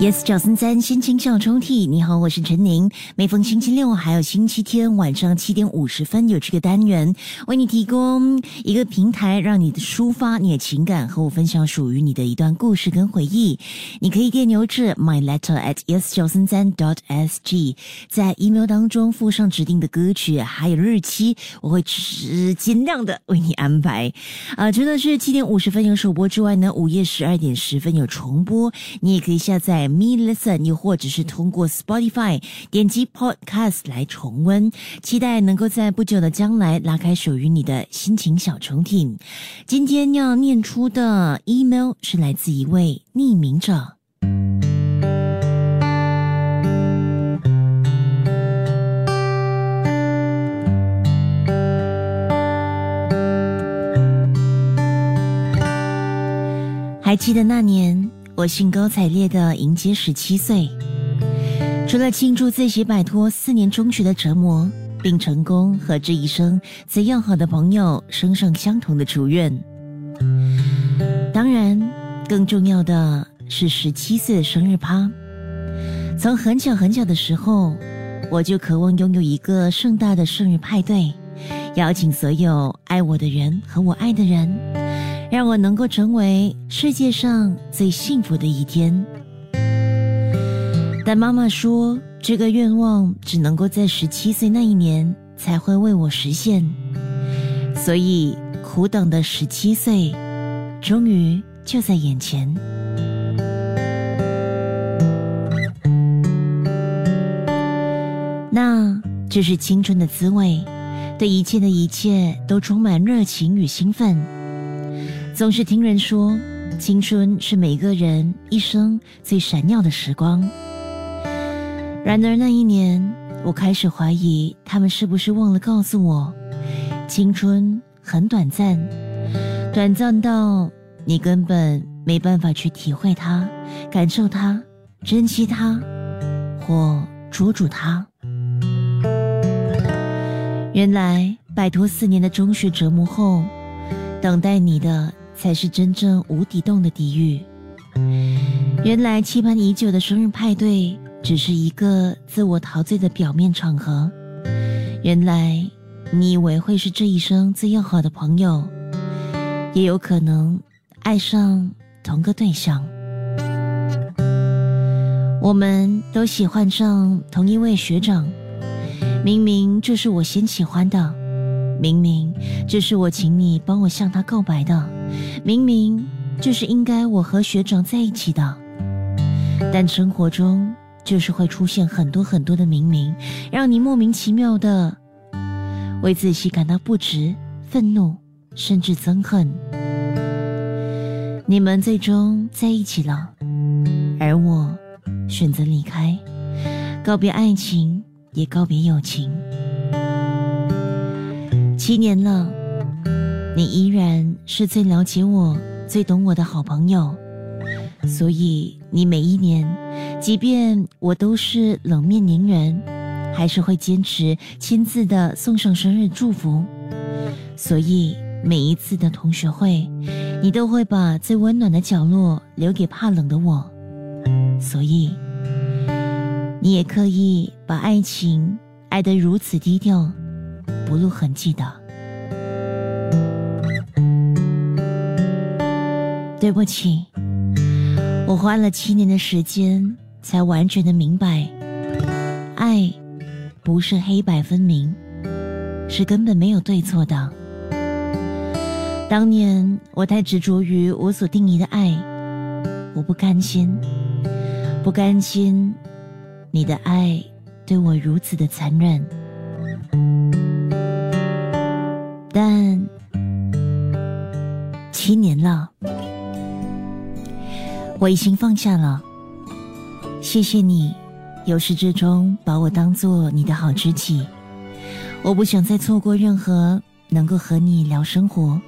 Yes，九三三心情小抽屉，你好，我是陈宁。每逢星期六还有星期天晚上七点五十分，有这个单元为你提供一个平台，让你的抒发你的情感，和我分享属于你的一段故事跟回忆。你可以电邮至 my letter at yes 九三三 dot s g，在 email 当中附上指定的歌曲还有日期，我会只尽量的为你安排。啊，除了是七点五十分有首播之外呢，午夜十二点十分有重播，你也可以下载。Me Listen，又或者是通过 Spotify 点击 Podcast 来重温，期待能够在不久的将来拉开属于你的心情小抽屉。今天要念出的 email 是来自一位匿名者。还记得那年？我兴高采烈的迎接十七岁，除了庆祝自己摆脱四年中学的折磨，并成功和这一生最要好的朋友升上相同的主愿。当然，更重要的是十七岁的生日趴。从很久很久的时候，我就渴望拥有一个盛大的生日派对，邀请所有爱我的人和我爱的人。让我能够成为世界上最幸福的一天，但妈妈说这个愿望只能够在十七岁那一年才会为我实现，所以苦等的十七岁，终于就在眼前。那这是青春的滋味，对一切的一切都充满热情与兴奋。总是听人说，青春是每个人一生最闪耀的时光。然而那一年，我开始怀疑他们是不是忘了告诉我，青春很短暂，短暂到你根本没办法去体会它、感受它、珍惜它，或捉住它。原来摆脱四年的中学折磨后，等待你的。才是真正无底洞的地狱。原来期盼已久的生日派对只是一个自我陶醉的表面场合。原来你以为会是这一生最要好的朋友，也有可能爱上同个对象。我们都喜欢上同一位学长，明明这是我先喜欢的。明明这是我请你帮我向他告白的，明明这是应该我和学长在一起的，但生活中就是会出现很多很多的明明，让你莫名其妙的为自己感到不值、愤怒，甚至憎恨。你们最终在一起了，而我选择离开，告别爱情，也告别友情。七年了，你依然是最了解我、最懂我的好朋友，所以你每一年，即便我都是冷面凝人，还是会坚持亲自的送上生日祝福。所以每一次的同学会，你都会把最温暖的角落留给怕冷的我。所以你也刻意把爱情爱得如此低调。不露痕迹的，对不起，我花了七年的时间才完全的明白，爱不是黑白分明，是根本没有对错的。当年我太执着于我所定义的爱，我不甘心，不甘心你的爱对我如此的残忍。但七年了，我已经放下了。谢谢你，由始至终把我当做你的好知己。我不想再错过任何能够和你聊生活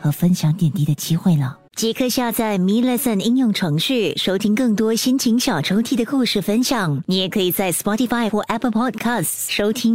和分享点滴的机会了。即刻下载 Me Lesson 应用程序，收听更多心情小抽屉的故事分享。你也可以在 Spotify 或 Apple Podcasts 收听。